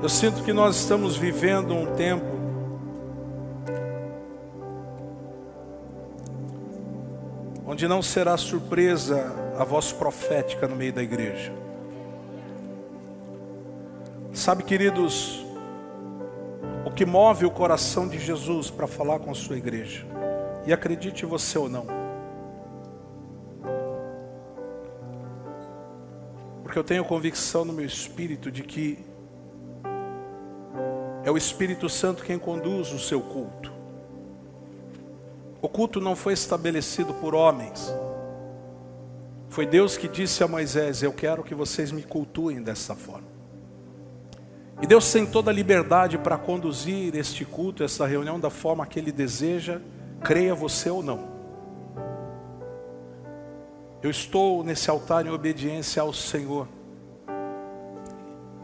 Eu sinto que nós estamos vivendo um tempo onde não será surpresa a voz profética no meio da igreja. Sabe, queridos, o que move o coração de Jesus para falar com a sua igreja, e acredite você ou não, porque eu tenho convicção no meu espírito de que é o Espírito Santo quem conduz o seu culto. O culto não foi estabelecido por homens. Foi Deus que disse a Moisés: Eu quero que vocês me cultuem dessa forma. E Deus tem toda a liberdade para conduzir este culto, essa reunião, da forma que Ele deseja, creia você ou não. Eu estou nesse altar em obediência ao Senhor.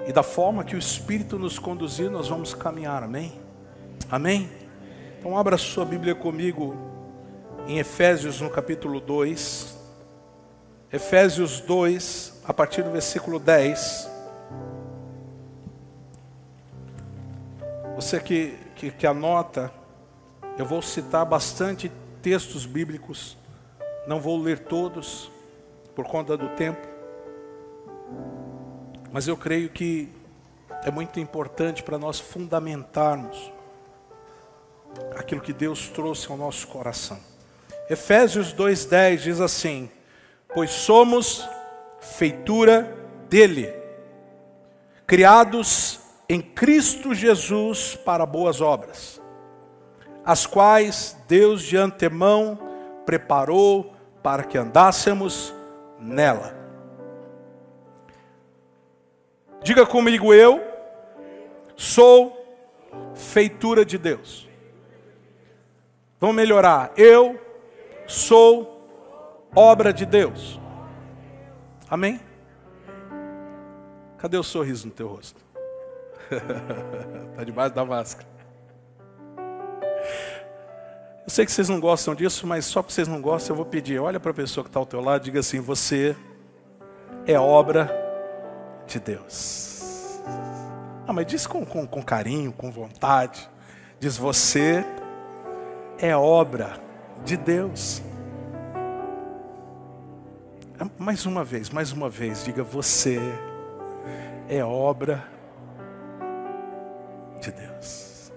E da forma que o Espírito nos conduzir, nós vamos caminhar, amém? Amém? Então abra sua Bíblia comigo em Efésios no capítulo 2. Efésios 2, a partir do versículo 10. Você que, que, que anota, eu vou citar bastante textos bíblicos, não vou ler todos, por conta do tempo. Mas eu creio que é muito importante para nós fundamentarmos aquilo que Deus trouxe ao nosso coração. Efésios 2:10 diz assim: "Pois somos feitura dele, criados em Cristo Jesus para boas obras, as quais Deus de antemão preparou para que andássemos nela." Diga comigo, eu sou feitura de Deus. Vamos melhorar. Eu sou obra de Deus. Amém? Cadê o sorriso no teu rosto? Está debaixo da máscara. Eu sei que vocês não gostam disso, mas só porque vocês não gostam, eu vou pedir. Olha para a pessoa que está ao teu lado e diga assim: Você é obra de Deus. Ah, mas diz com, com, com carinho, com vontade. Diz: Você é obra de Deus. Ah, mais uma vez, mais uma vez, diga: Você é obra de Deus.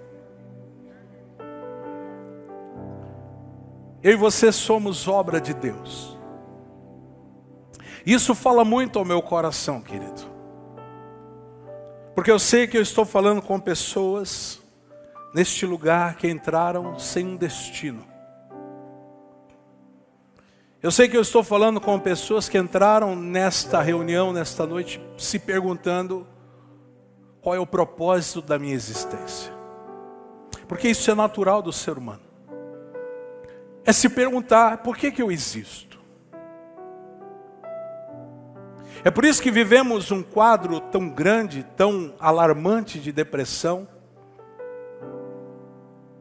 Eu e você somos obra de Deus. Isso fala muito ao meu coração, querido. Porque eu sei que eu estou falando com pessoas neste lugar que entraram sem um destino. Eu sei que eu estou falando com pessoas que entraram nesta reunião, nesta noite, se perguntando qual é o propósito da minha existência. Porque isso é natural do ser humano. É se perguntar por que, que eu existo. É por isso que vivemos um quadro tão grande, tão alarmante de depressão.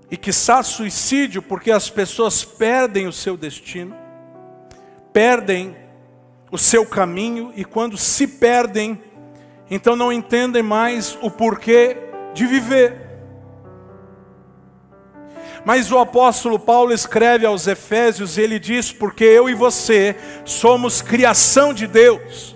E que está suicídio porque as pessoas perdem o seu destino, perdem o seu caminho e quando se perdem, então não entendem mais o porquê de viver. Mas o apóstolo Paulo escreve aos Efésios e ele diz: Porque eu e você somos criação de Deus.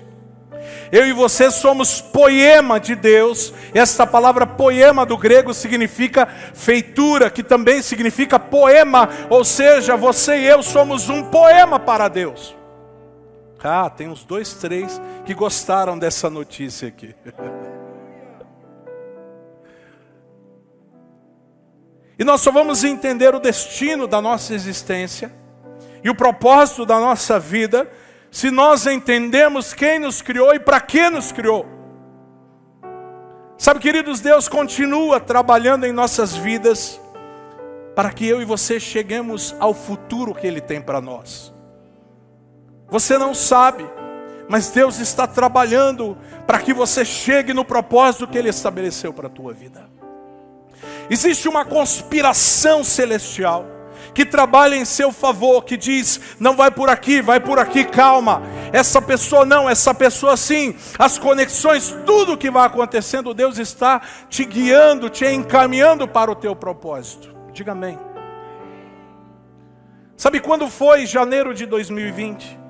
Eu e você somos poema de Deus. Esta palavra poema do grego significa feitura, que também significa poema, ou seja, você e eu somos um poema para Deus. Ah, tem uns dois, três que gostaram dessa notícia aqui. E nós só vamos entender o destino da nossa existência e o propósito da nossa vida se nós entendemos quem nos criou e para que nos criou. Sabe, queridos, Deus continua trabalhando em nossas vidas para que eu e você cheguemos ao futuro que Ele tem para nós. Você não sabe, mas Deus está trabalhando para que você chegue no propósito que Ele estabeleceu para a tua vida. Existe uma conspiração celestial que trabalha em seu favor, que diz: não vai por aqui, vai por aqui, calma. Essa pessoa não, essa pessoa sim. As conexões, tudo que vai acontecendo, Deus está te guiando, te encaminhando para o teu propósito. Diga amém. Sabe quando foi janeiro de 2020?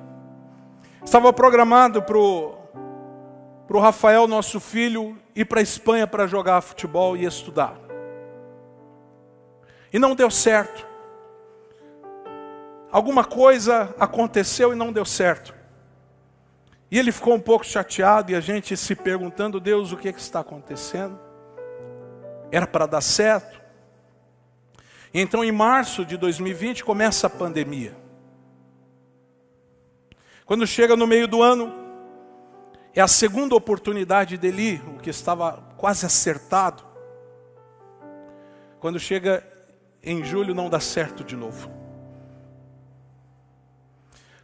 Estava programado para o Rafael, nosso filho, ir para a Espanha para jogar futebol e estudar. E não deu certo. Alguma coisa aconteceu e não deu certo. E ele ficou um pouco chateado e a gente se perguntando, Deus, o que, é que está acontecendo? Era para dar certo? E então, em março de 2020, começa a pandemia. Quando chega no meio do ano, é a segunda oportunidade dele, o que estava quase acertado. Quando chega em julho, não dá certo de novo.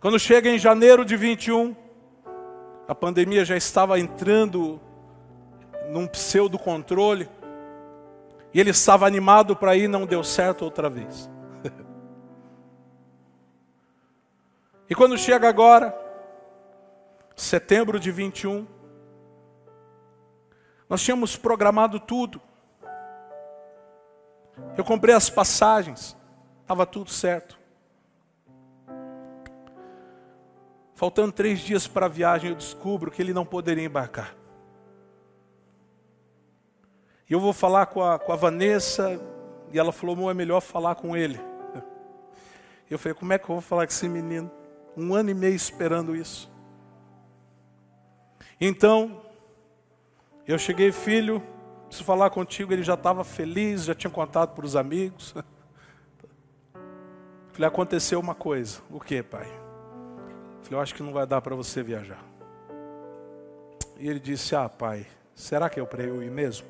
Quando chega em janeiro de 21, a pandemia já estava entrando num pseudo controle. E ele estava animado para ir, não deu certo outra vez. E quando chega agora, setembro de 21, nós tínhamos programado tudo. Eu comprei as passagens, estava tudo certo. Faltando três dias para a viagem, eu descubro que ele não poderia embarcar. E eu vou falar com a, com a Vanessa, e ela falou, é melhor falar com ele. Eu falei, como é que eu vou falar com esse menino? Um ano e meio esperando isso. Então, eu cheguei, filho, preciso falar contigo. Ele já estava feliz, já tinha contado para os amigos. Falei, aconteceu uma coisa. O que, pai? Falei, eu acho que não vai dar para você viajar. E ele disse, ah, pai, será que é para eu ir mesmo?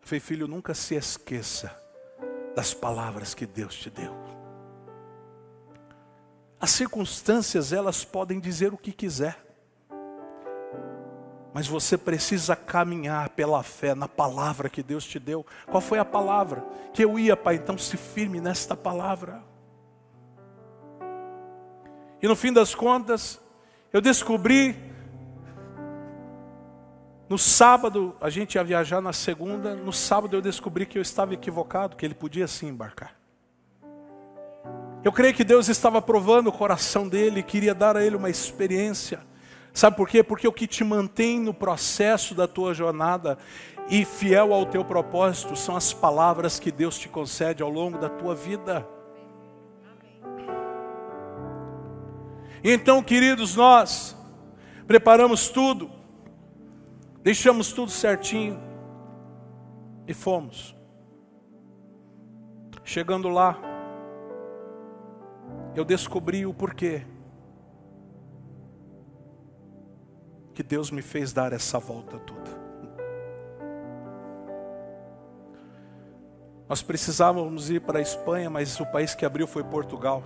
Eu falei, filho, nunca se esqueça das palavras que Deus te deu. As circunstâncias, elas podem dizer o que quiser. Mas você precisa caminhar pela fé na palavra que Deus te deu. Qual foi a palavra? Que eu ia, Pai, então se firme nesta palavra. E no fim das contas, eu descobri no sábado, a gente ia viajar na segunda. No sábado eu descobri que eu estava equivocado, que ele podia sim embarcar. Eu creio que Deus estava provando o coração dele, queria dar a ele uma experiência. Sabe por quê? Porque o que te mantém no processo da tua jornada e fiel ao teu propósito são as palavras que Deus te concede ao longo da tua vida. Então, queridos, nós preparamos tudo Deixamos tudo certinho e fomos. Chegando lá, eu descobri o porquê que Deus me fez dar essa volta toda. Nós precisávamos ir para a Espanha, mas o país que abriu foi Portugal.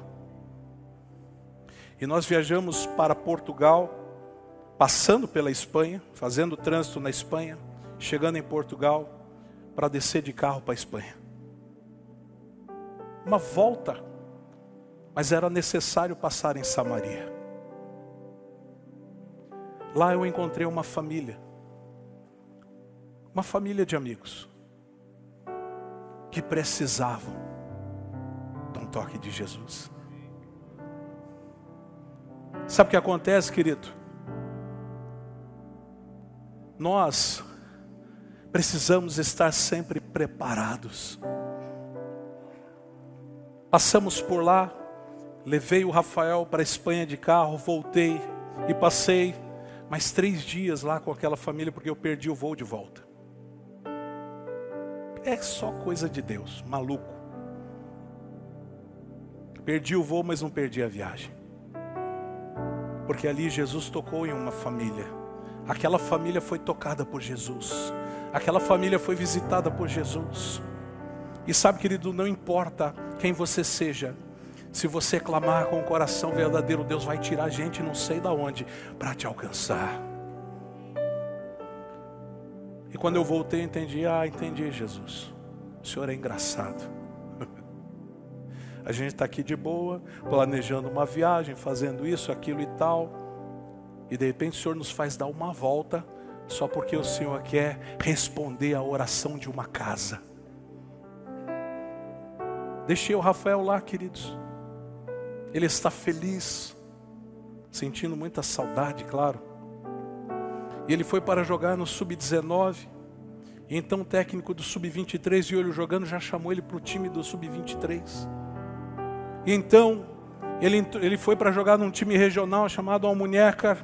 E nós viajamos para Portugal passando pela Espanha, fazendo trânsito na Espanha, chegando em Portugal, para descer de carro para a Espanha. Uma volta, mas era necessário passar em Samaria. Lá eu encontrei uma família, uma família de amigos, que precisavam de um toque de Jesus. Sabe o que acontece, querido? nós precisamos estar sempre preparados. Passamos por lá, levei o Rafael para a Espanha de carro, voltei e passei mais três dias lá com aquela família porque eu perdi o voo de volta. É só coisa de Deus, maluco. Perdi o voo, mas não perdi a viagem. Porque ali Jesus tocou em uma família Aquela família foi tocada por Jesus. Aquela família foi visitada por Jesus. E sabe, querido, não importa quem você seja, se você clamar com o coração verdadeiro, Deus vai tirar a gente não sei da onde para te alcançar. E quando eu voltei, entendi, ah, entendi, Jesus. O Senhor é engraçado. A gente está aqui de boa, planejando uma viagem, fazendo isso, aquilo e tal. E de repente o Senhor nos faz dar uma volta, só porque o Senhor quer responder a oração de uma casa. Deixei o Rafael lá, queridos. Ele está feliz, sentindo muita saudade, claro. E ele foi para jogar no sub-19. E então o técnico do sub-23 viu ele jogando, já chamou ele para o time do sub-23. E então ele, ele foi para jogar num time regional chamado Almuñécar.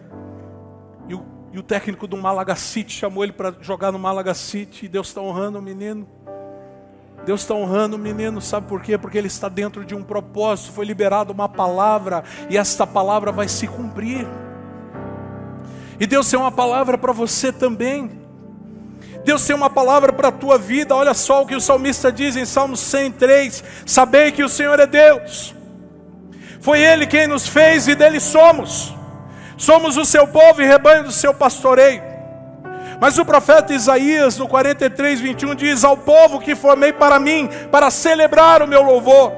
E o, e o técnico do Malaga City chamou ele para jogar no Malaga City. E Deus está honrando o menino. Deus está honrando o menino, sabe por quê? Porque ele está dentro de um propósito, foi liberada uma palavra, e esta palavra vai se cumprir. E Deus tem uma palavra para você também. Deus tem uma palavra para a tua vida. Olha só o que o salmista diz em Salmo 103: Sabei que o Senhor é Deus. Foi Ele quem nos fez e dele somos. Somos o seu povo e rebanho do seu pastoreio. Mas o profeta Isaías, no 43, 21, diz: Ao povo que formei para mim, para celebrar o meu louvor.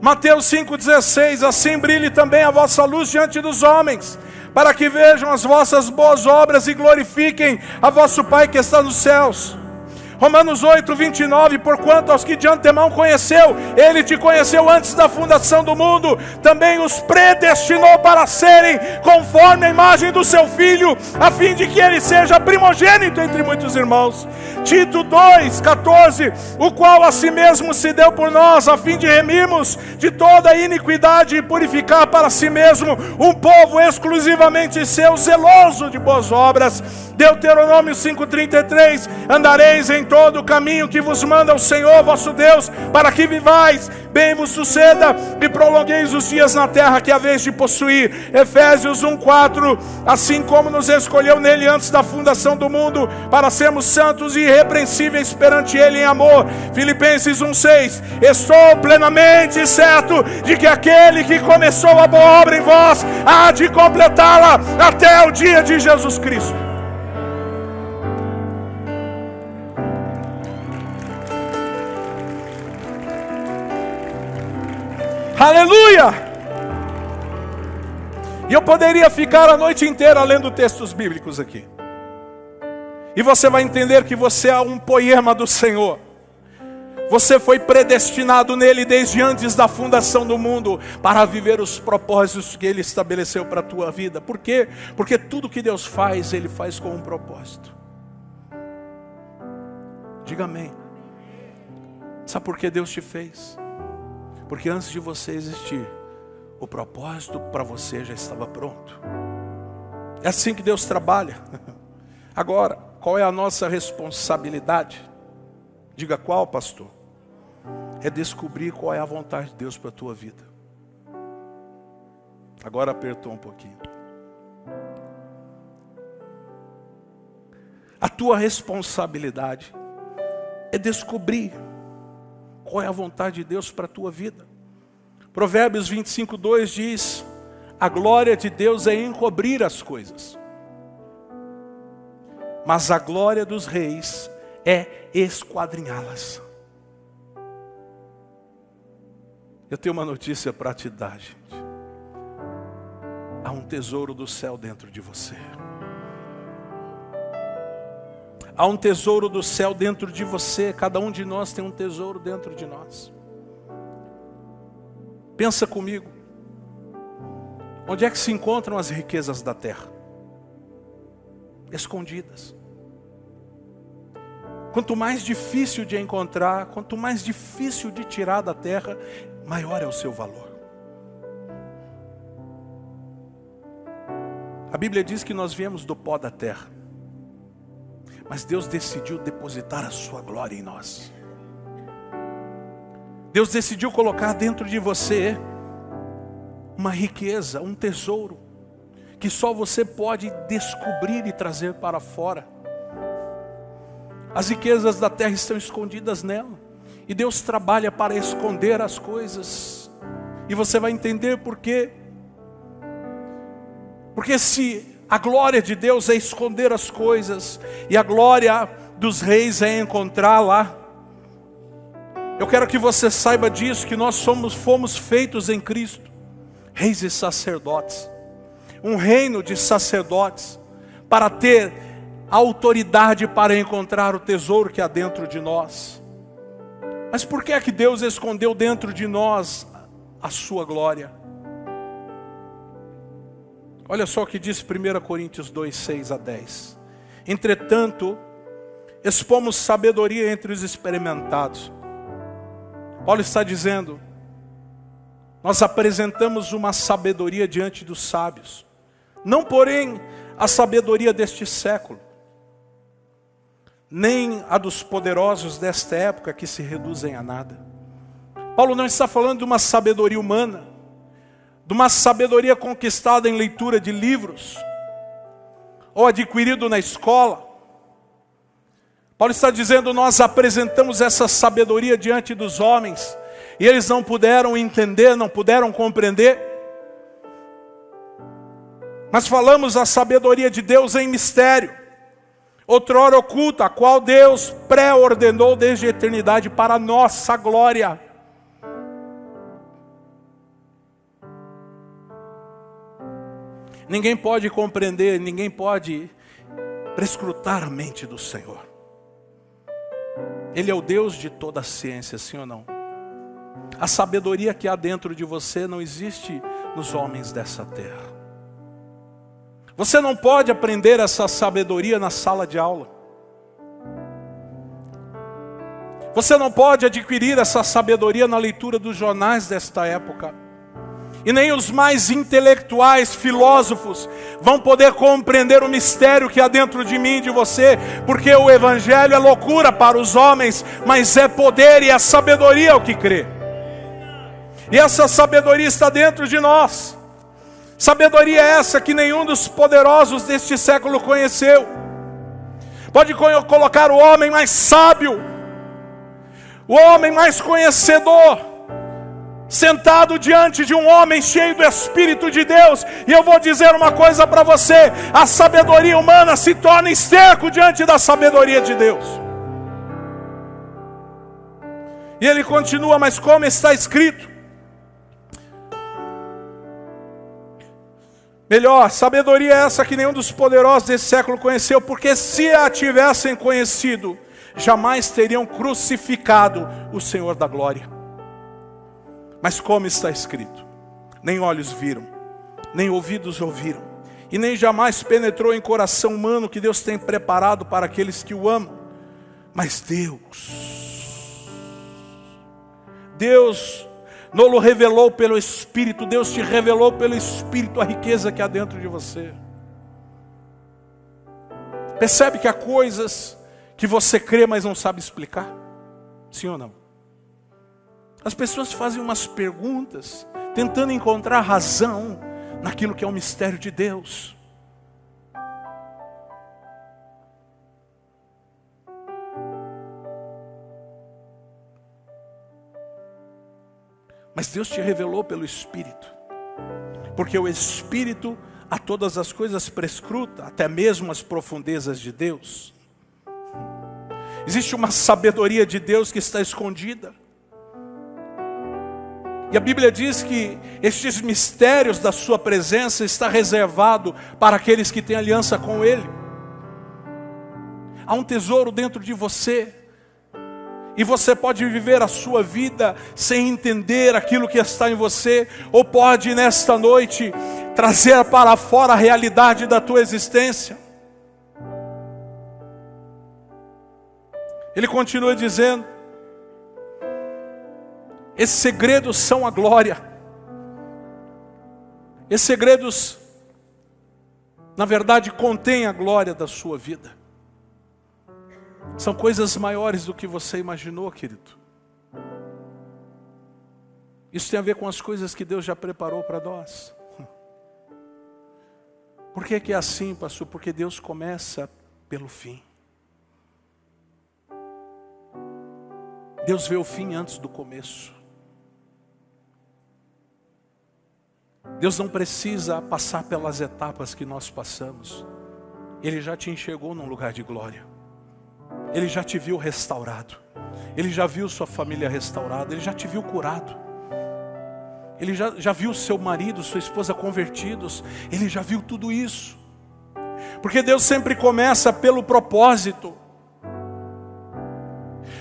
Mateus 5,16: Assim brilhe também a vossa luz diante dos homens, para que vejam as vossas boas obras e glorifiquem a vosso Pai que está nos céus. Romanos 8, 29, porquanto aos que de antemão conheceu, ele te conheceu antes da fundação do mundo, também os predestinou para serem conforme a imagem do seu filho, a fim de que ele seja primogênito entre muitos irmãos. Tito 2, 14, o qual a si mesmo se deu por nós, a fim de remirmos de toda iniquidade e purificar para si mesmo um povo exclusivamente seu, zeloso de boas obras. Deuteronômio 5,33: Andareis em todo o caminho que vos manda o Senhor vosso Deus, para que vivais, bem vos suceda e prolongueis os dias na terra que haveis de possuir. Efésios 1,4: Assim como nos escolheu nele antes da fundação do mundo, para sermos santos e irrepreensíveis perante ele em amor. Filipenses 1,6: Estou plenamente certo de que aquele que começou a boa obra em vós há de completá-la até o dia de Jesus Cristo. Aleluia! E eu poderia ficar a noite inteira lendo textos bíblicos aqui. E você vai entender que você é um poema do Senhor. Você foi predestinado nele desde antes da fundação do mundo para viver os propósitos que ele estabeleceu para a tua vida. Por quê? Porque tudo que Deus faz, ele faz com um propósito. Diga amém. Sabe por que Deus te fez? Porque antes de você existir, o propósito para você já estava pronto. É assim que Deus trabalha. Agora, qual é a nossa responsabilidade? Diga qual, pastor? É descobrir qual é a vontade de Deus para a tua vida. Agora apertou um pouquinho. A tua responsabilidade é descobrir qual é a vontade de Deus para a tua vida. Provérbios 25, 2 diz: A glória de Deus é encobrir as coisas, mas a glória dos reis é esquadrinhá-las. Eu tenho uma notícia para te dar, gente. Há um tesouro do céu dentro de você. Há um tesouro do céu dentro de você, cada um de nós tem um tesouro dentro de nós. Pensa comigo. Onde é que se encontram as riquezas da terra? Escondidas. Quanto mais difícil de encontrar, quanto mais difícil de tirar da terra, maior é o seu valor. A Bíblia diz que nós viemos do pó da terra. Mas Deus decidiu depositar a sua glória em nós. Deus decidiu colocar dentro de você uma riqueza, um tesouro, que só você pode descobrir e trazer para fora. As riquezas da terra estão escondidas nela. E Deus trabalha para esconder as coisas. E você vai entender por quê. Porque se a glória de Deus é esconder as coisas, e a glória dos reis é encontrar lá. Eu quero que você saiba disso, que nós somos, fomos feitos em Cristo, reis e sacerdotes, um reino de sacerdotes, para ter autoridade para encontrar o tesouro que há dentro de nós. Mas por que é que Deus escondeu dentro de nós a sua glória? Olha só o que diz 1 Coríntios 2, 6 a 10. Entretanto, expomos sabedoria entre os experimentados. Paulo está dizendo, nós apresentamos uma sabedoria diante dos sábios, não porém a sabedoria deste século, nem a dos poderosos desta época que se reduzem a nada. Paulo não está falando de uma sabedoria humana, de uma sabedoria conquistada em leitura de livros, ou adquirido na escola. Paulo está dizendo: nós apresentamos essa sabedoria diante dos homens, e eles não puderam entender, não puderam compreender. Mas falamos a sabedoria de Deus em mistério, outrora oculta, a qual Deus pré-ordenou desde a eternidade para a nossa glória. Ninguém pode compreender, ninguém pode prescrutar a mente do Senhor. Ele é o Deus de toda a ciência, sim ou não? A sabedoria que há dentro de você não existe nos homens dessa terra. Você não pode aprender essa sabedoria na sala de aula. Você não pode adquirir essa sabedoria na leitura dos jornais desta época e nem os mais intelectuais, filósofos, vão poder compreender o mistério que há dentro de mim e de você, porque o Evangelho é loucura para os homens, mas é poder e é sabedoria o que crê. E essa sabedoria está dentro de nós. Sabedoria é essa que nenhum dos poderosos deste século conheceu. Pode colocar o homem mais sábio, o homem mais conhecedor, sentado diante de um homem cheio do Espírito de Deus, e eu vou dizer uma coisa para você: a sabedoria humana se torna esterco diante da sabedoria de Deus. E ele continua, mas como está escrito? Melhor, sabedoria é essa que nenhum dos poderosos desse século conheceu, porque se a tivessem conhecido, jamais teriam crucificado o Senhor da glória. Mas como está escrito: nem olhos viram, nem ouvidos ouviram, e nem jamais penetrou em coração humano que Deus tem preparado para aqueles que o amam. Mas Deus, Deus não o revelou pelo Espírito, Deus te revelou pelo Espírito a riqueza que há dentro de você. Percebe que há coisas que você crê, mas não sabe explicar? Sim ou não? As pessoas fazem umas perguntas, tentando encontrar razão naquilo que é o mistério de Deus. Mas Deus te revelou pelo Espírito, porque o Espírito a todas as coisas prescruta, até mesmo as profundezas de Deus. Existe uma sabedoria de Deus que está escondida. E a Bíblia diz que estes mistérios da sua presença está reservado para aqueles que têm aliança com ele. Há um tesouro dentro de você. E você pode viver a sua vida sem entender aquilo que está em você, ou pode nesta noite trazer para fora a realidade da tua existência. Ele continua dizendo: esses segredos são a glória. Esses segredos, na verdade, contêm a glória da sua vida. São coisas maiores do que você imaginou, querido. Isso tem a ver com as coisas que Deus já preparou para nós. Por que, que é assim, pastor? Porque Deus começa pelo fim. Deus vê o fim antes do começo. Deus não precisa passar pelas etapas que nós passamos. Ele já te enxergou num lugar de glória. Ele já te viu restaurado. Ele já viu sua família restaurada. Ele já te viu curado. Ele já, já viu seu marido, sua esposa convertidos. Ele já viu tudo isso. Porque Deus sempre começa pelo propósito.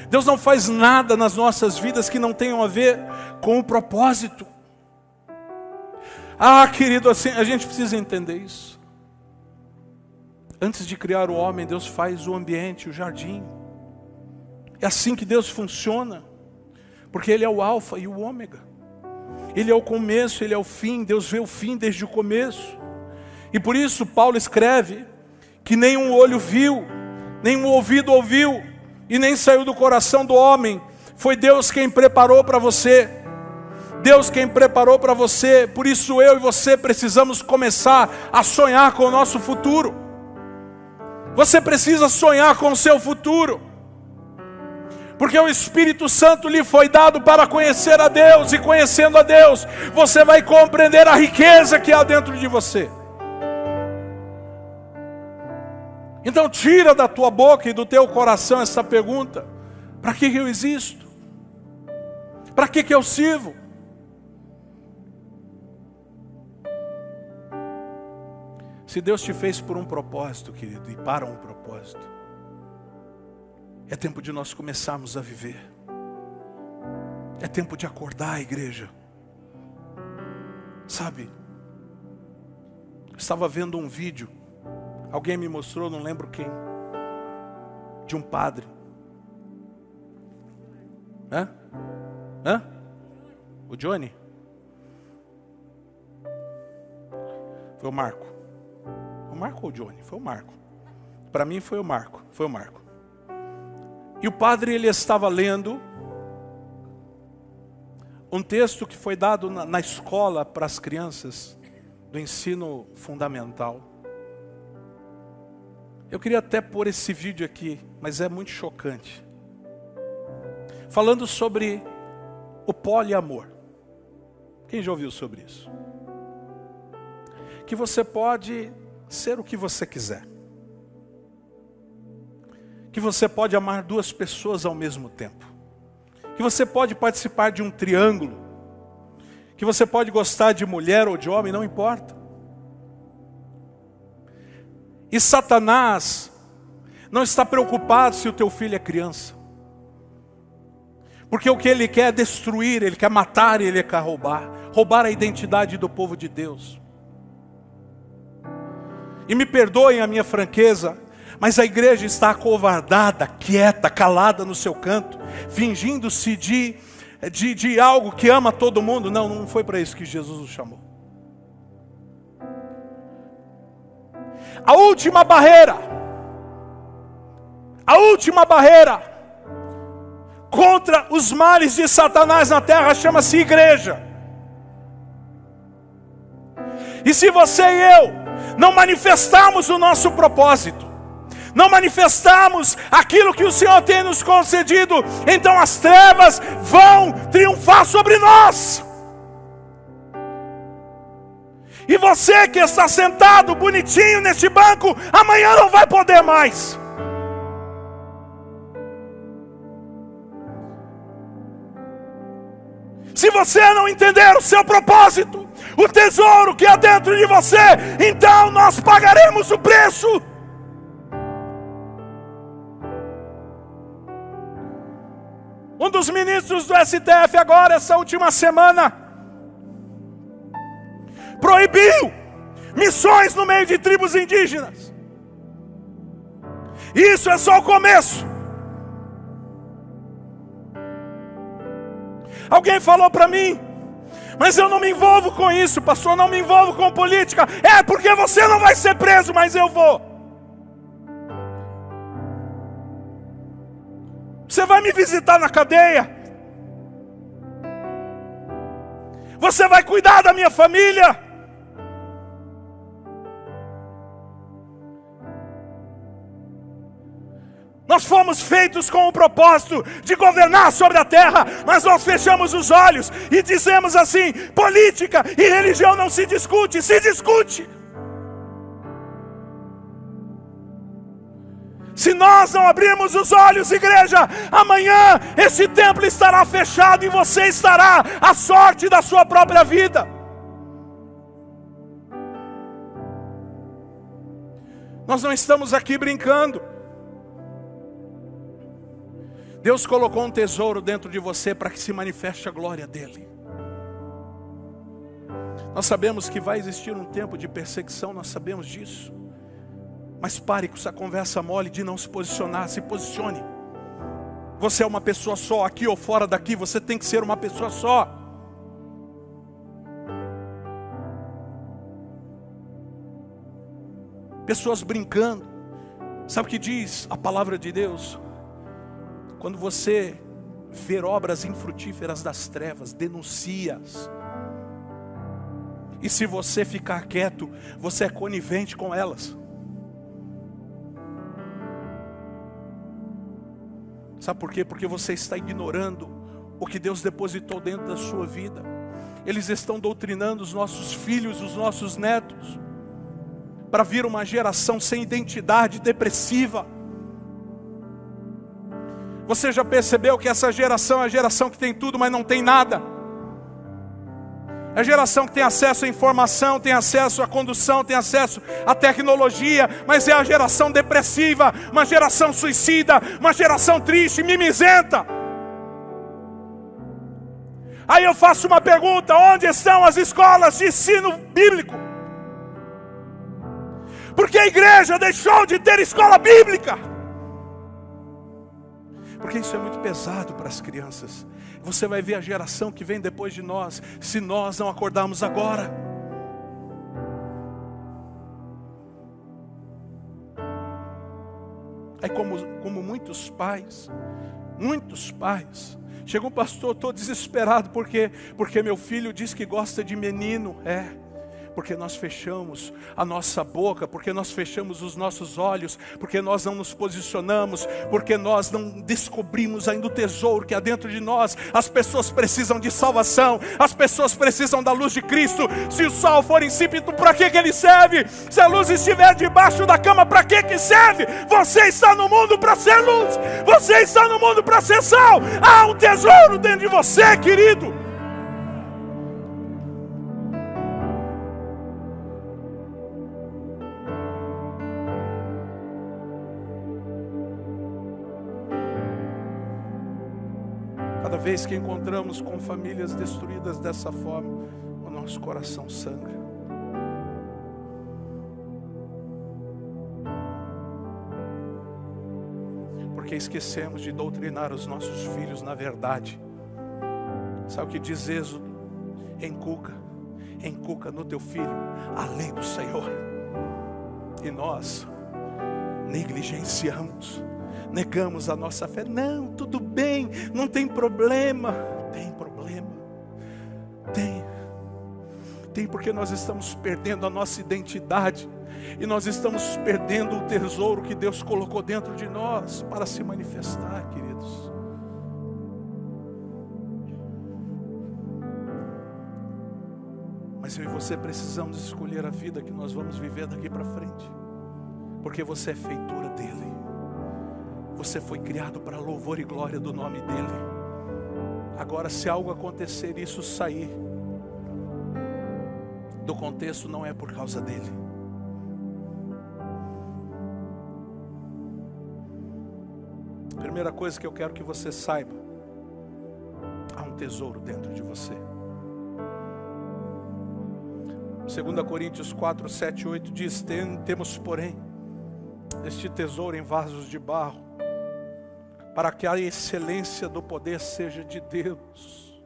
Deus não faz nada nas nossas vidas que não tenham a ver com o propósito. Ah, querido, assim, a gente precisa entender isso. Antes de criar o homem, Deus faz o ambiente, o jardim. É assim que Deus funciona, porque Ele é o Alfa e o Ômega. Ele é o começo, Ele é o fim. Deus vê o fim desde o começo. E por isso Paulo escreve que nenhum olho viu, nenhum ouvido ouviu, e nem saiu do coração do homem. Foi Deus quem preparou para você. Deus quem preparou para você. Por isso eu e você precisamos começar a sonhar com o nosso futuro. Você precisa sonhar com o seu futuro. Porque o Espírito Santo lhe foi dado para conhecer a Deus, e conhecendo a Deus, você vai compreender a riqueza que há dentro de você. Então tira da tua boca e do teu coração essa pergunta: para que eu existo? Para que eu sirvo? Se Deus te fez por um propósito, querido, e para um propósito, é tempo de nós começarmos a viver. É tempo de acordar, igreja. Sabe? Estava vendo um vídeo, alguém me mostrou, não lembro quem, de um padre. Hã? Hã? O Johnny? Foi o Marco. Marco ou Johnny? Foi o Marco. Para mim foi o Marco, foi o Marco. E o padre ele estava lendo um texto que foi dado na, na escola para as crianças do ensino fundamental. Eu queria até pôr esse vídeo aqui, mas é muito chocante. Falando sobre o poliamor. Quem já ouviu sobre isso? Que você pode ser o que você quiser. Que você pode amar duas pessoas ao mesmo tempo. Que você pode participar de um triângulo. Que você pode gostar de mulher ou de homem, não importa. E Satanás não está preocupado se o teu filho é criança. Porque o que ele quer é destruir, ele quer matar, ele quer roubar roubar a identidade do povo de Deus. E me perdoem a minha franqueza, mas a igreja está acovardada, quieta, calada no seu canto, fingindo-se de, de, de algo que ama todo mundo. Não, não foi para isso que Jesus o chamou. A última barreira, a última barreira contra os males de Satanás na terra chama-se igreja. E se você e eu não manifestamos o nosso propósito, não manifestamos aquilo que o Senhor tem nos concedido, então as trevas vão triunfar sobre nós. E você que está sentado bonitinho neste banco, amanhã não vai poder mais. Se você não entender o seu propósito, o tesouro que há dentro de você, então nós pagaremos o preço. Um dos ministros do STF, agora, essa última semana, proibiu missões no meio de tribos indígenas. Isso é só o começo. Alguém falou para mim, mas eu não me envolvo com isso, pastor, não me envolvo com política. É porque você não vai ser preso, mas eu vou. Você vai me visitar na cadeia. Você vai cuidar da minha família. Nós fomos feitos com o propósito de governar sobre a terra, mas nós fechamos os olhos e dizemos assim: política e religião não se discute, se discute. Se nós não abrirmos os olhos, igreja, amanhã esse templo estará fechado e você estará à sorte da sua própria vida. Nós não estamos aqui brincando. Deus colocou um tesouro dentro de você para que se manifeste a glória dele. Nós sabemos que vai existir um tempo de perseguição, nós sabemos disso. Mas pare com essa conversa mole de não se posicionar, se posicione. Você é uma pessoa só, aqui ou fora daqui, você tem que ser uma pessoa só. Pessoas brincando. Sabe o que diz a palavra de Deus? Quando você ver obras infrutíferas das trevas, denuncia-as. E se você ficar quieto, você é conivente com elas. Sabe por quê? Porque você está ignorando o que Deus depositou dentro da sua vida. Eles estão doutrinando os nossos filhos, os nossos netos, para vir uma geração sem identidade, depressiva. Você já percebeu que essa geração é a geração que tem tudo, mas não tem nada? É a geração que tem acesso à informação, tem acesso à condução, tem acesso à tecnologia, mas é a geração depressiva, uma geração suicida, uma geração triste, mimizenta. Aí eu faço uma pergunta: onde estão as escolas de ensino bíblico? Porque a igreja deixou de ter escola bíblica. Porque isso é muito pesado para as crianças. Você vai ver a geração que vem depois de nós, se nós não acordarmos agora. É como, como muitos pais, muitos pais. Chega um pastor, estou desesperado, porque porque meu filho diz que gosta de menino. É, porque nós fechamos a nossa boca, porque nós fechamos os nossos olhos, porque nós não nos posicionamos, porque nós não descobrimos ainda o tesouro que há dentro de nós. As pessoas precisam de salvação, as pessoas precisam da luz de Cristo. Se o sol for insípido, para que, que ele serve? Se a luz estiver debaixo da cama, para que, que serve? Você está no mundo para ser luz, você está no mundo para ser sal. Há um tesouro dentro de você, querido. Vez que encontramos com famílias destruídas dessa forma, o nosso coração sangra. Porque esquecemos de doutrinar os nossos filhos na verdade. Sabe o que diz Êxodo? Encuca, encuca no teu filho a lei do Senhor. E nós negligenciamos negamos a nossa fé. Não, tudo bem, não tem problema. Tem problema. Tem. Tem porque nós estamos perdendo a nossa identidade e nós estamos perdendo o tesouro que Deus colocou dentro de nós para se manifestar, queridos. Mas eu e você precisamos escolher a vida que nós vamos viver daqui para frente, porque você é feitura dele. Você foi criado para louvor e glória do nome dEle. Agora, se algo acontecer, isso sair do contexto, não é por causa dele. Primeira coisa que eu quero que você saiba: há um tesouro dentro de você. 2 Coríntios 4, 7, 8 diz: Temos, porém, este tesouro em vasos de barro para que a excelência do poder seja de Deus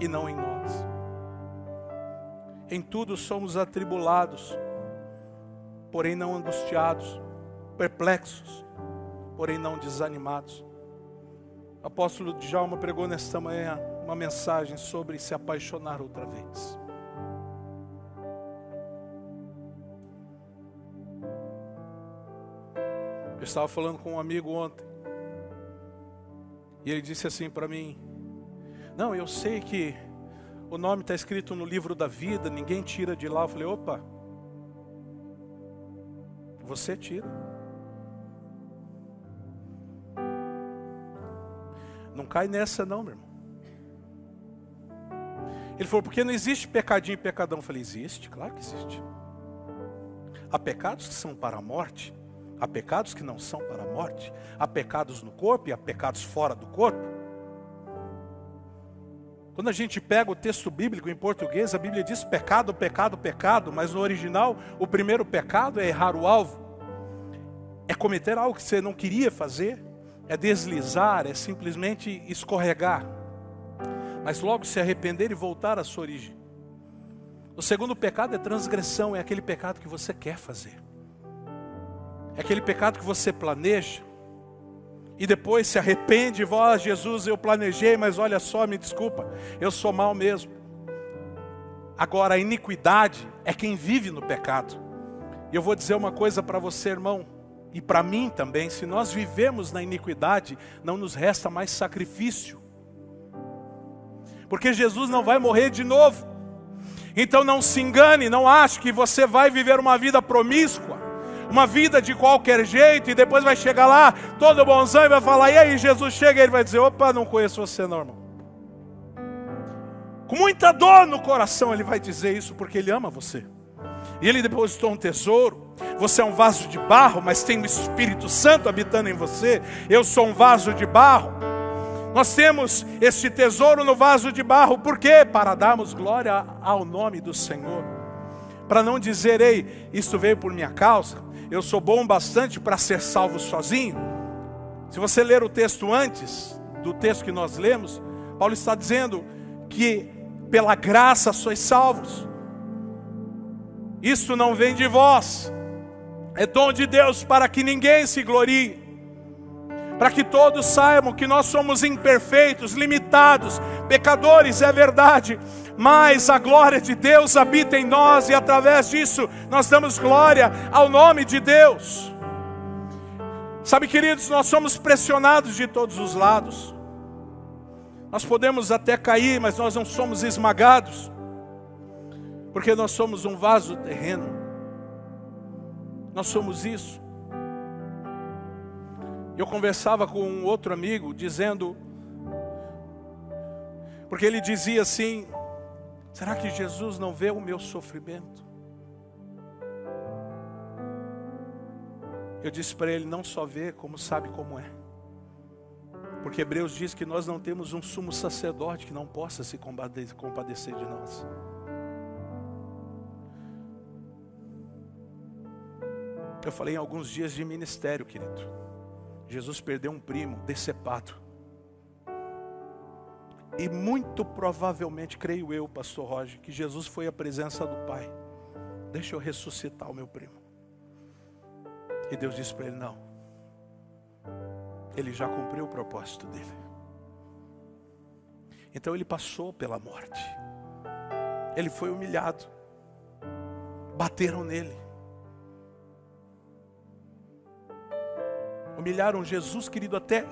e não em nós. Em tudo somos atribulados, porém não angustiados, perplexos, porém não desanimados. O apóstolo Djalma pregou nesta manhã uma mensagem sobre se apaixonar outra vez. Eu estava falando com um amigo ontem. E ele disse assim para mim: Não, eu sei que o nome está escrito no livro da vida, ninguém tira de lá. Eu falei: opa, você tira. Não cai nessa, não, meu irmão. Ele falou: porque não existe pecadinho e pecadão. Eu falei: existe, claro que existe. Há pecados que são para a morte, há pecados que não são para a morte, há pecados no corpo e há pecados fora do corpo. Quando a gente pega o texto bíblico em português, a Bíblia diz pecado, pecado, pecado, mas no original, o primeiro pecado é errar o alvo, é cometer algo que você não queria fazer, é deslizar, é simplesmente escorregar, mas logo se arrepender e voltar à sua origem. O segundo pecado é transgressão, é aquele pecado que você quer fazer, é aquele pecado que você planeja, e depois se arrepende e fala, Jesus, eu planejei, mas olha só, me desculpa, eu sou mal mesmo. Agora, a iniquidade é quem vive no pecado. E eu vou dizer uma coisa para você, irmão, e para mim também: se nós vivemos na iniquidade, não nos resta mais sacrifício, porque Jesus não vai morrer de novo. Então não se engane, não ache que você vai viver uma vida promíscua uma vida de qualquer jeito, e depois vai chegar lá, todo bonzão, e vai falar, e aí Jesus chega, e ele vai dizer, opa, não conheço você não, irmão. Com muita dor no coração ele vai dizer isso, porque ele ama você. E ele depositou um tesouro, você é um vaso de barro, mas tem o Espírito Santo habitando em você, eu sou um vaso de barro. Nós temos esse tesouro no vaso de barro, por quê? Para darmos glória ao nome do Senhor. Para não dizer, ei, isso veio por minha causa, eu sou bom bastante para ser salvo sozinho. Se você ler o texto antes do texto que nós lemos, Paulo está dizendo que pela graça sois salvos. Isso não vem de vós, é dom de Deus para que ninguém se glorie, para que todos saibam que nós somos imperfeitos, limitados, pecadores, é verdade, mas a glória de Deus habita em nós e através disso nós damos glória ao nome de Deus. Sabe, queridos, nós somos pressionados de todos os lados. Nós podemos até cair, mas nós não somos esmagados, porque nós somos um vaso terreno. Nós somos isso. Eu conversava com um outro amigo dizendo, porque ele dizia assim: Será que Jesus não vê o meu sofrimento? Eu disse para ele: não só vê, como sabe como é. Porque Hebreus diz que nós não temos um sumo sacerdote que não possa se compadecer de nós. Eu falei em alguns dias de ministério, querido. Jesus perdeu um primo decepado. E muito provavelmente, creio eu, pastor Roger, que Jesus foi a presença do Pai. Deixa eu ressuscitar o meu primo. E Deus disse para ele: Não, ele já cumpriu o propósito dele. Então ele passou pela morte, ele foi humilhado, bateram nele, humilharam Jesus, querido, até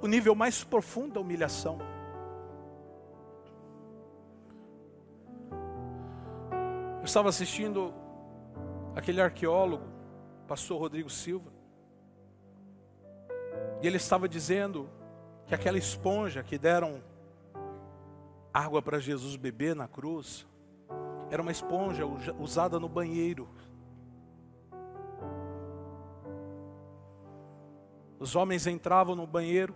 o nível mais profundo da humilhação. Eu estava assistindo aquele arqueólogo, pastor Rodrigo Silva, e ele estava dizendo que aquela esponja que deram água para Jesus beber na cruz, era uma esponja usada no banheiro. Os homens entravam no banheiro,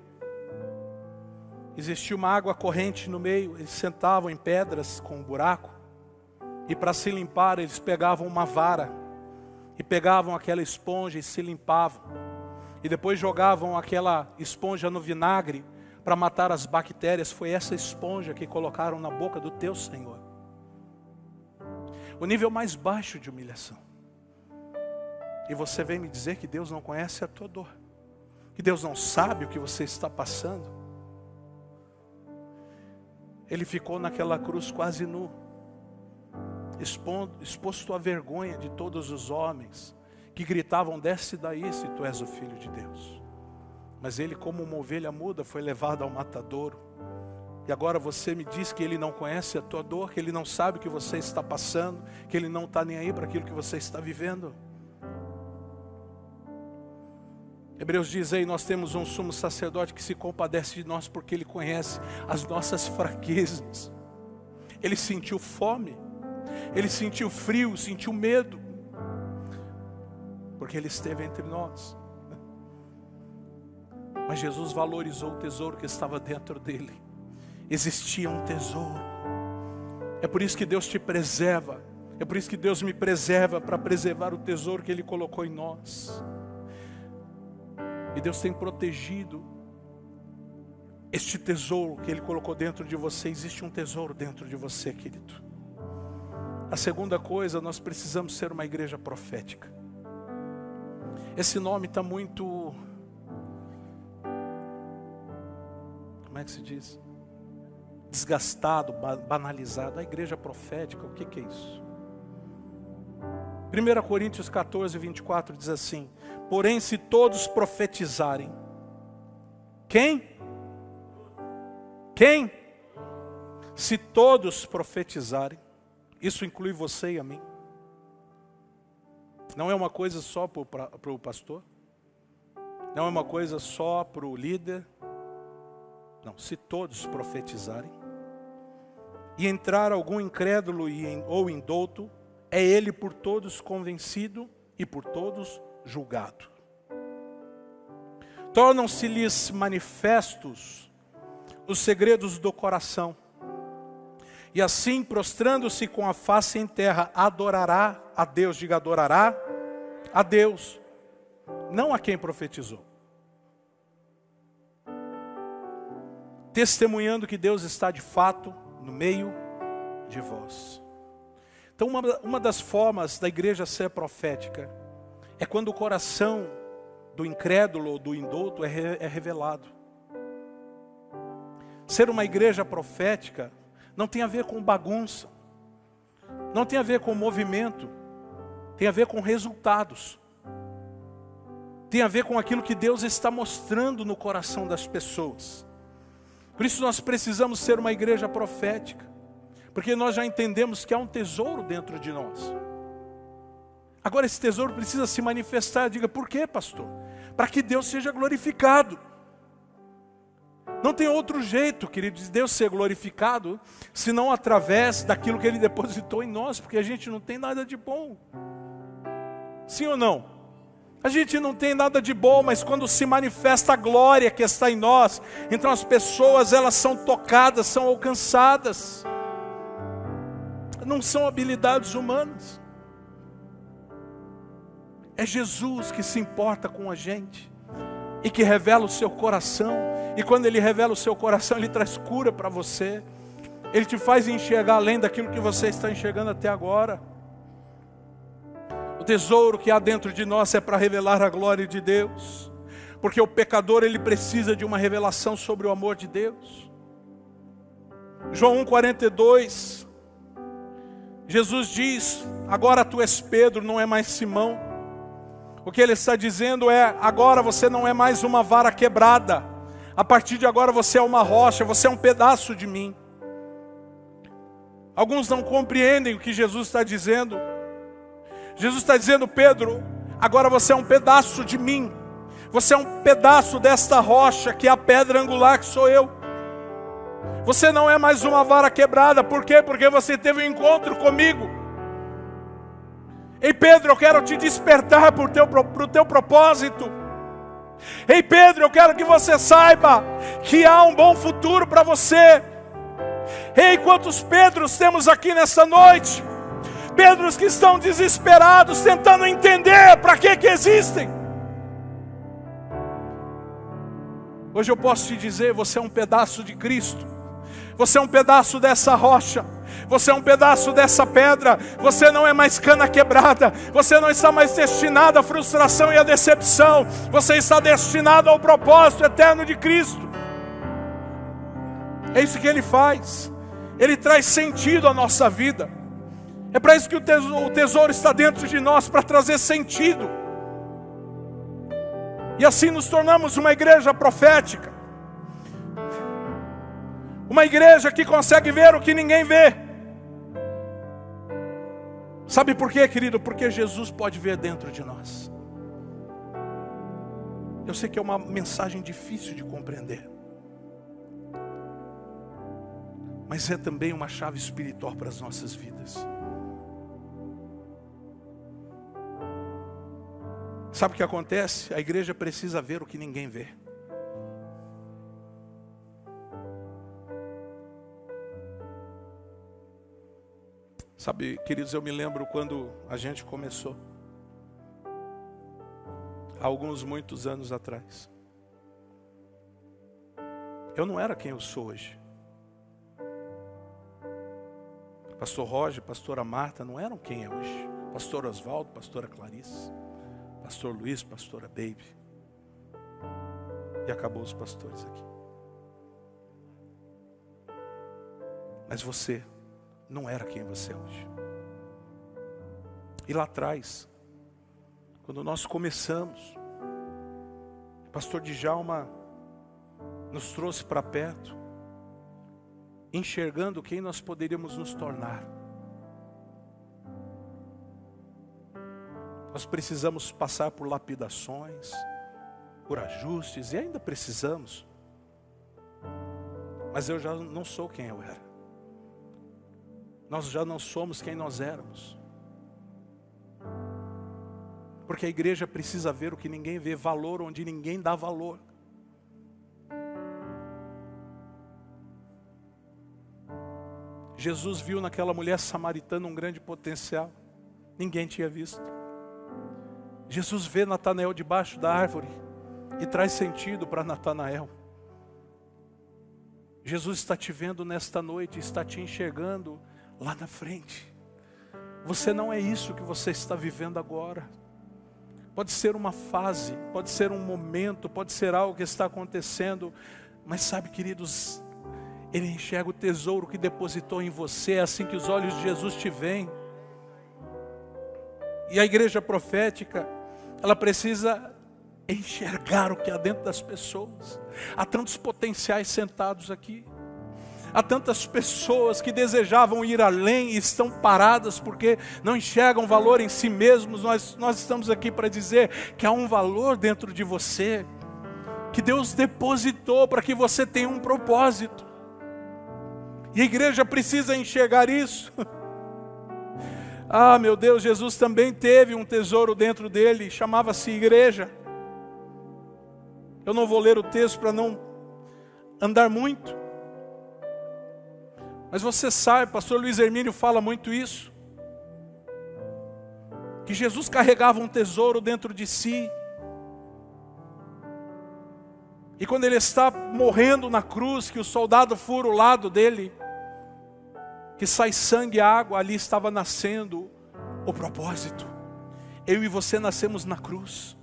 existia uma água corrente no meio, eles sentavam em pedras com um buraco, e para se limpar, eles pegavam uma vara e pegavam aquela esponja e se limpavam. E depois jogavam aquela esponja no vinagre para matar as bactérias. Foi essa esponja que colocaram na boca do teu Senhor. O nível mais baixo de humilhação. E você vem me dizer que Deus não conhece a tua dor, que Deus não sabe o que você está passando. Ele ficou naquela cruz quase nu exposto à vergonha de todos os homens que gritavam: Desce daí se tu és o filho de Deus. Mas ele, como uma ovelha muda, foi levado ao matadouro. E agora você me diz que ele não conhece a tua dor, que ele não sabe o que você está passando, que ele não está nem aí para aquilo que você está vivendo. Hebreus diz aí: nós temos um sumo sacerdote que se compadece de nós porque ele conhece as nossas fraquezas. Ele sentiu fome, ele sentiu frio, sentiu medo, porque ele esteve entre nós. Mas Jesus valorizou o tesouro que estava dentro dele. Existia um tesouro. É por isso que Deus te preserva. É por isso que Deus me preserva para preservar o tesouro que Ele colocou em nós. E Deus tem protegido este tesouro que Ele colocou dentro de você. Existe um tesouro dentro de você, querido. A segunda coisa, nós precisamos ser uma igreja profética. Esse nome está muito. Como é que se diz? Desgastado, banalizado. A igreja profética, o que, que é isso? 1 Coríntios 14, 24 diz assim: Porém, se todos profetizarem, quem? Quem? Se todos profetizarem, isso inclui você e a mim. Não é uma coisa só para o pastor, não é uma coisa só para o líder. Não, se todos profetizarem, e entrar algum incrédulo ou indouto, é ele por todos convencido e por todos julgado. Tornam-se-lhes manifestos os segredos do coração. E assim, prostrando-se com a face em terra, adorará a Deus. Diga, adorará a Deus, não a quem profetizou. Testemunhando que Deus está de fato no meio de vós. Então, uma, uma das formas da igreja ser profética é quando o coração do incrédulo ou do indulto é, re, é revelado. Ser uma igreja profética não tem a ver com bagunça, não tem a ver com movimento, tem a ver com resultados, tem a ver com aquilo que Deus está mostrando no coração das pessoas. Por isso nós precisamos ser uma igreja profética, porque nós já entendemos que há um tesouro dentro de nós. Agora esse tesouro precisa se manifestar. Diga, por quê, pastor? Para que Deus seja glorificado. Não tem outro jeito, querido, de Deus ser glorificado, senão através daquilo que Ele depositou em nós, porque a gente não tem nada de bom. Sim ou não? A gente não tem nada de bom, mas quando se manifesta a glória que está em nós, então as pessoas elas são tocadas, são alcançadas. Não são habilidades humanas. É Jesus que se importa com a gente e que revela o seu coração. E quando Ele revela o seu coração, Ele traz cura para você. Ele te faz enxergar além daquilo que você está enxergando até agora. O tesouro que há dentro de nós é para revelar a glória de Deus, porque o pecador ele precisa de uma revelação sobre o amor de Deus. João 1:42 Jesus diz: Agora tu és Pedro, não é mais Simão. O que ele está dizendo é: agora você não é mais uma vara quebrada, a partir de agora você é uma rocha, você é um pedaço de mim. Alguns não compreendem o que Jesus está dizendo. Jesus está dizendo, Pedro, agora você é um pedaço de mim, você é um pedaço desta rocha que é a pedra angular que sou eu. Você não é mais uma vara quebrada, por quê? Porque você teve um encontro comigo. Ei Pedro, eu quero te despertar para o teu, teu propósito. Ei Pedro, eu quero que você saiba que há um bom futuro para você. Ei, quantos Pedros temos aqui nessa noite? Pedros que estão desesperados, tentando entender para que que existem. Hoje eu posso te dizer, você é um pedaço de Cristo. Você é um pedaço dessa rocha você é um pedaço dessa pedra, você não é mais cana quebrada, você não está mais destinado à frustração e à decepção, você está destinado ao propósito eterno de Cristo. É isso que Ele faz, Ele traz sentido à nossa vida. É para isso que o tesouro está dentro de nós para trazer sentido. E assim nos tornamos uma igreja profética. Uma igreja que consegue ver o que ninguém vê. Sabe por quê, querido? Porque Jesus pode ver dentro de nós. Eu sei que é uma mensagem difícil de compreender. Mas é também uma chave espiritual para as nossas vidas. Sabe o que acontece? A igreja precisa ver o que ninguém vê. Sabe, queridos, eu me lembro quando a gente começou, há alguns muitos anos atrás. Eu não era quem eu sou hoje. Pastor Roger, pastora Marta não eram quem é hoje. Pastor Oswaldo, pastora Clarice, pastor Luiz, pastora Baby. E acabou os pastores aqui. Mas você não era quem você é hoje. E lá atrás, quando nós começamos, o pastor Djalma nos trouxe para perto, enxergando quem nós poderíamos nos tornar. Nós precisamos passar por lapidações, por ajustes, e ainda precisamos. Mas eu já não sou quem eu era. Nós já não somos quem nós éramos. Porque a igreja precisa ver o que ninguém vê, valor onde ninguém dá valor. Jesus viu naquela mulher samaritana um grande potencial. Ninguém tinha visto. Jesus vê Natanael debaixo da árvore e traz sentido para Natanael. Jesus está te vendo nesta noite, está te enxergando lá na frente. Você não é isso que você está vivendo agora. Pode ser uma fase, pode ser um momento, pode ser algo que está acontecendo, mas sabe, queridos, ele enxerga o tesouro que depositou em você, é assim que os olhos de Jesus te veem. E a igreja profética, ela precisa enxergar o que há dentro das pessoas. Há tantos potenciais sentados aqui. Há tantas pessoas que desejavam ir além e estão paradas porque não enxergam valor em si mesmos. Nós, nós estamos aqui para dizer que há um valor dentro de você, que Deus depositou para que você tenha um propósito. E a igreja precisa enxergar isso. Ah, meu Deus, Jesus também teve um tesouro dentro dele, chamava-se igreja. Eu não vou ler o texto para não andar muito. Mas você sabe, pastor Luiz Hermínio fala muito isso. Que Jesus carregava um tesouro dentro de si. E quando ele está morrendo na cruz, que o soldado fura o lado dele, que sai sangue e água, ali estava nascendo o propósito. Eu e você nascemos na cruz.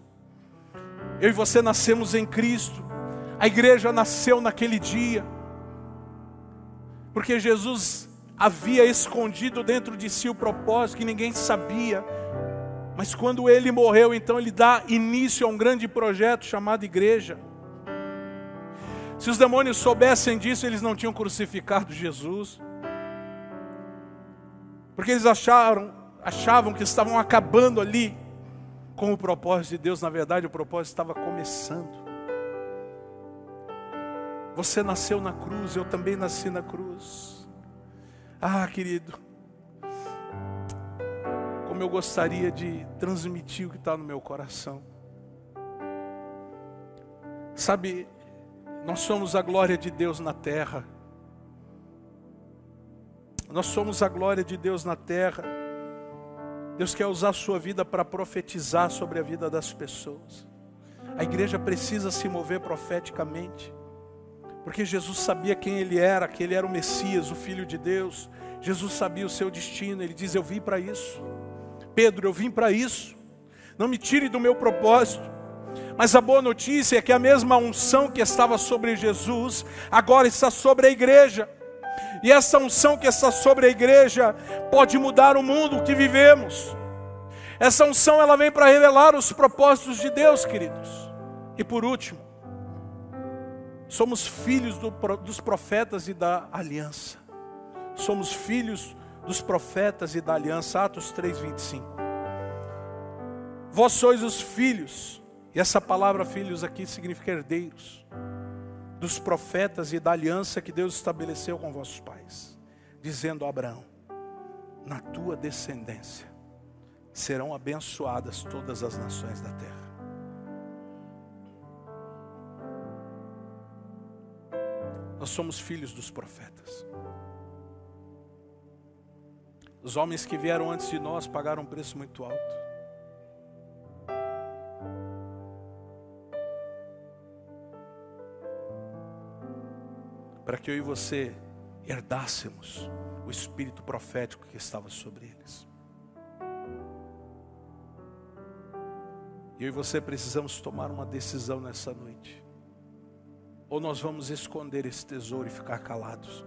Eu e você nascemos em Cristo. A igreja nasceu naquele dia porque Jesus havia escondido dentro de si o propósito que ninguém sabia. Mas quando ele morreu, então ele dá início a um grande projeto chamado igreja. Se os demônios soubessem disso, eles não tinham crucificado Jesus. Porque eles acharam, achavam que estavam acabando ali com o propósito de Deus. Na verdade, o propósito estava começando. Você nasceu na cruz, eu também nasci na cruz. Ah, querido, como eu gostaria de transmitir o que está no meu coração. Sabe, nós somos a glória de Deus na terra. Nós somos a glória de Deus na terra. Deus quer usar a sua vida para profetizar sobre a vida das pessoas. A igreja precisa se mover profeticamente. Porque Jesus sabia quem ele era, que ele era o Messias, o Filho de Deus. Jesus sabia o seu destino, ele diz: Eu vim para isso. Pedro, eu vim para isso. Não me tire do meu propósito. Mas a boa notícia é que a mesma unção que estava sobre Jesus, agora está sobre a igreja. E essa unção que está sobre a igreja pode mudar o mundo que vivemos. Essa unção ela vem para revelar os propósitos de Deus, queridos. E por último, somos filhos do, dos profetas e da aliança. Somos filhos dos profetas e da aliança. Atos 3, 25. Vós sois os filhos, e essa palavra filhos aqui significa herdeiros, dos profetas e da aliança que Deus estabeleceu com vossos pais, dizendo a Abraão: na tua descendência serão abençoadas todas as nações da terra. Nós somos filhos dos profetas. Os homens que vieram antes de nós pagaram um preço muito alto. Para que eu e você herdássemos o espírito profético que estava sobre eles. Eu e você precisamos tomar uma decisão nessa noite. Ou nós vamos esconder esse tesouro e ficar calados,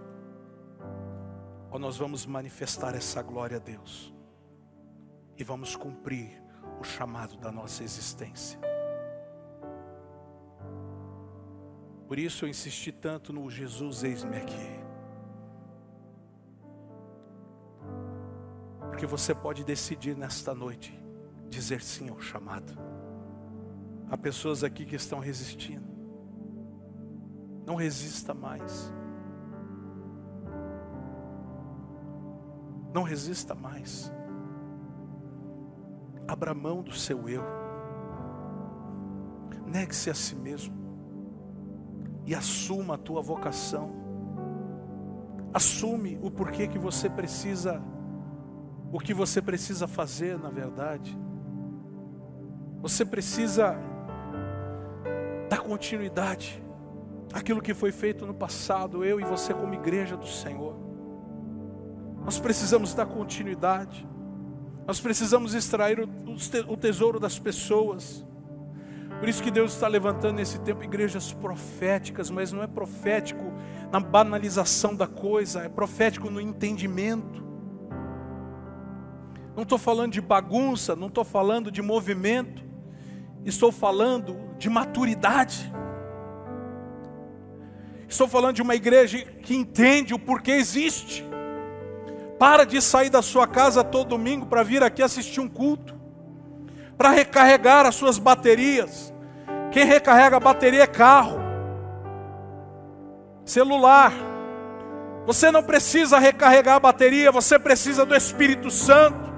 ou nós vamos manifestar essa glória a Deus e vamos cumprir o chamado da nossa existência. Por isso eu insisti tanto no Jesus, eis-me aqui. Porque você pode decidir nesta noite dizer sim ao chamado. Há pessoas aqui que estão resistindo. Não resista mais. Não resista mais. Abra mão do seu eu. Negue-se a si mesmo. E assuma a tua vocação. Assume o porquê que você precisa o que você precisa fazer, na verdade. Você precisa dar continuidade àquilo que foi feito no passado, eu e você, como igreja do Senhor. Nós precisamos dar continuidade, nós precisamos extrair o tesouro das pessoas. Por isso que Deus está levantando nesse tempo igrejas proféticas, mas não é profético na banalização da coisa, é profético no entendimento. Não estou falando de bagunça, não estou falando de movimento, estou falando de maturidade. Estou falando de uma igreja que entende o porquê existe. Para de sair da sua casa todo domingo para vir aqui assistir um culto, para recarregar as suas baterias. Quem recarrega a bateria é carro, celular. Você não precisa recarregar a bateria, você precisa do Espírito Santo.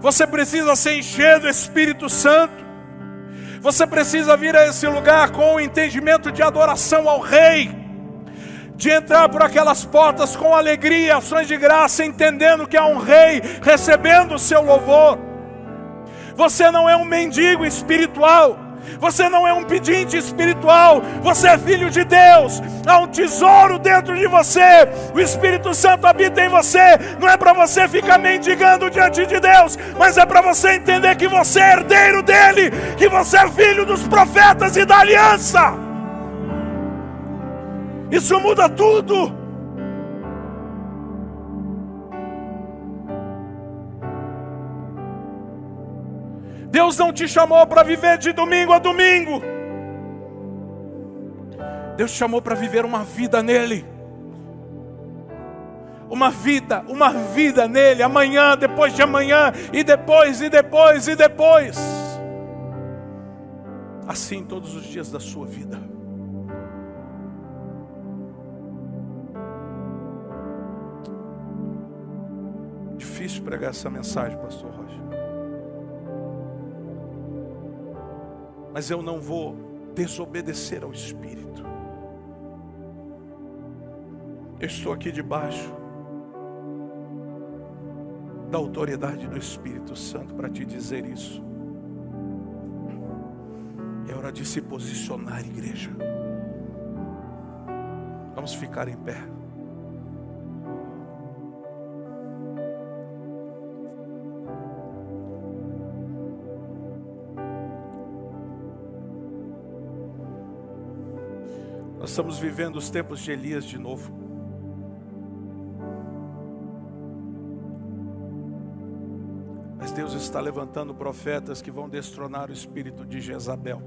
Você precisa se encher do Espírito Santo. Você precisa vir a esse lugar com o entendimento de adoração ao Rei, de entrar por aquelas portas com alegria, ações de graça, entendendo que há um Rei recebendo o seu louvor. Você não é um mendigo espiritual. Você não é um pedinte espiritual, você é filho de Deus. Há um tesouro dentro de você. O Espírito Santo habita em você. Não é para você ficar mendigando diante de Deus, mas é para você entender que você é herdeiro dele, que você é filho dos profetas e da aliança. Isso muda tudo. Deus não te chamou para viver de domingo a domingo. Deus te chamou para viver uma vida nele. Uma vida, uma vida nele, amanhã, depois de amanhã, e depois, e depois, e depois. Assim todos os dias da sua vida. Difícil pregar essa mensagem, pastor Roger. Mas eu não vou desobedecer ao Espírito. Eu estou aqui debaixo da autoridade do Espírito Santo para te dizer isso. É hora de se posicionar, igreja. Vamos ficar em pé. Nós estamos vivendo os tempos de Elias de novo. Mas Deus está levantando profetas que vão destronar o espírito de Jezabel.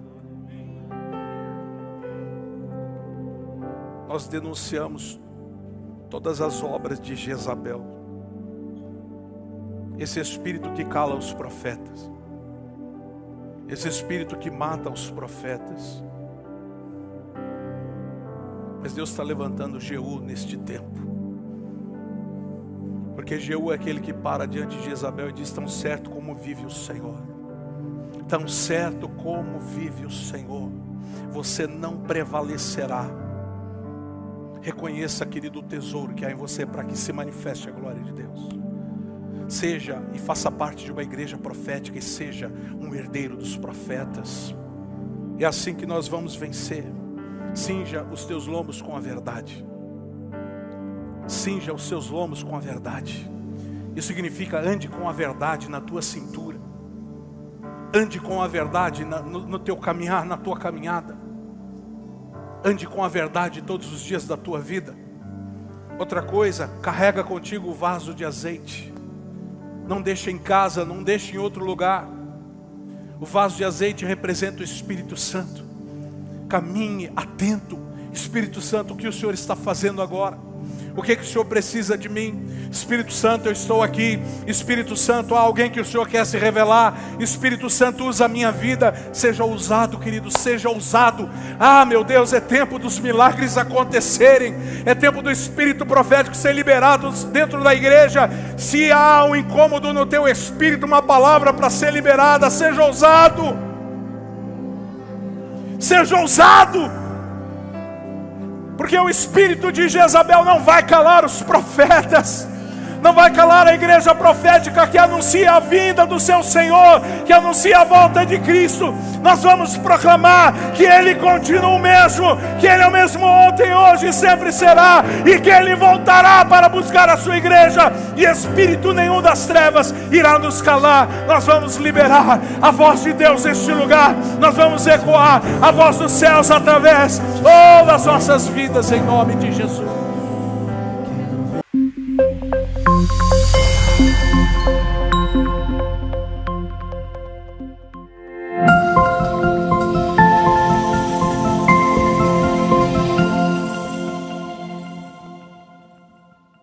Nós denunciamos todas as obras de Jezabel. Esse espírito que cala os profetas. Esse espírito que mata os profetas mas Deus está levantando Jeú neste tempo. Porque Jeú é aquele que para diante de Jezabel e diz: Tão certo como vive o Senhor, tão certo como vive o Senhor, você não prevalecerá. Reconheça, querido, o tesouro que há em você para que se manifeste a glória de Deus. Seja e faça parte de uma igreja profética e seja um herdeiro dos profetas. É assim que nós vamos vencer. Cinja os teus lombos com a verdade. Cinja os seus lombos com a verdade. Isso significa ande com a verdade na tua cintura. Ande com a verdade no, no teu caminhar, na tua caminhada. Ande com a verdade todos os dias da tua vida. Outra coisa, carrega contigo o vaso de azeite. Não deixa em casa, não deixa em outro lugar. O vaso de azeite representa o Espírito Santo. Caminhe atento, Espírito Santo, o que o Senhor está fazendo agora? O que, que o Senhor precisa de mim? Espírito Santo, eu estou aqui. Espírito Santo, há alguém que o Senhor quer se revelar. Espírito Santo, usa a minha vida. Seja ousado, querido, seja ousado. Ah, meu Deus, é tempo dos milagres acontecerem. É tempo do Espírito profético ser liberado dentro da igreja. Se há um incômodo no teu espírito, uma palavra para ser liberada, seja ousado. Seja ousado. Porque o espírito de Jezabel não vai calar os profetas não vai calar a igreja profética que anuncia a vinda do seu Senhor, que anuncia a volta de Cristo. Nós vamos proclamar que Ele continua o mesmo, que Ele é o mesmo ontem, hoje e sempre será, e que Ele voltará para buscar a sua igreja, e espírito nenhum das trevas irá nos calar. Nós vamos liberar a voz de Deus neste lugar, nós vamos ecoar a voz dos céus através oh, das nossas vidas, em nome de Jesus. Thank you.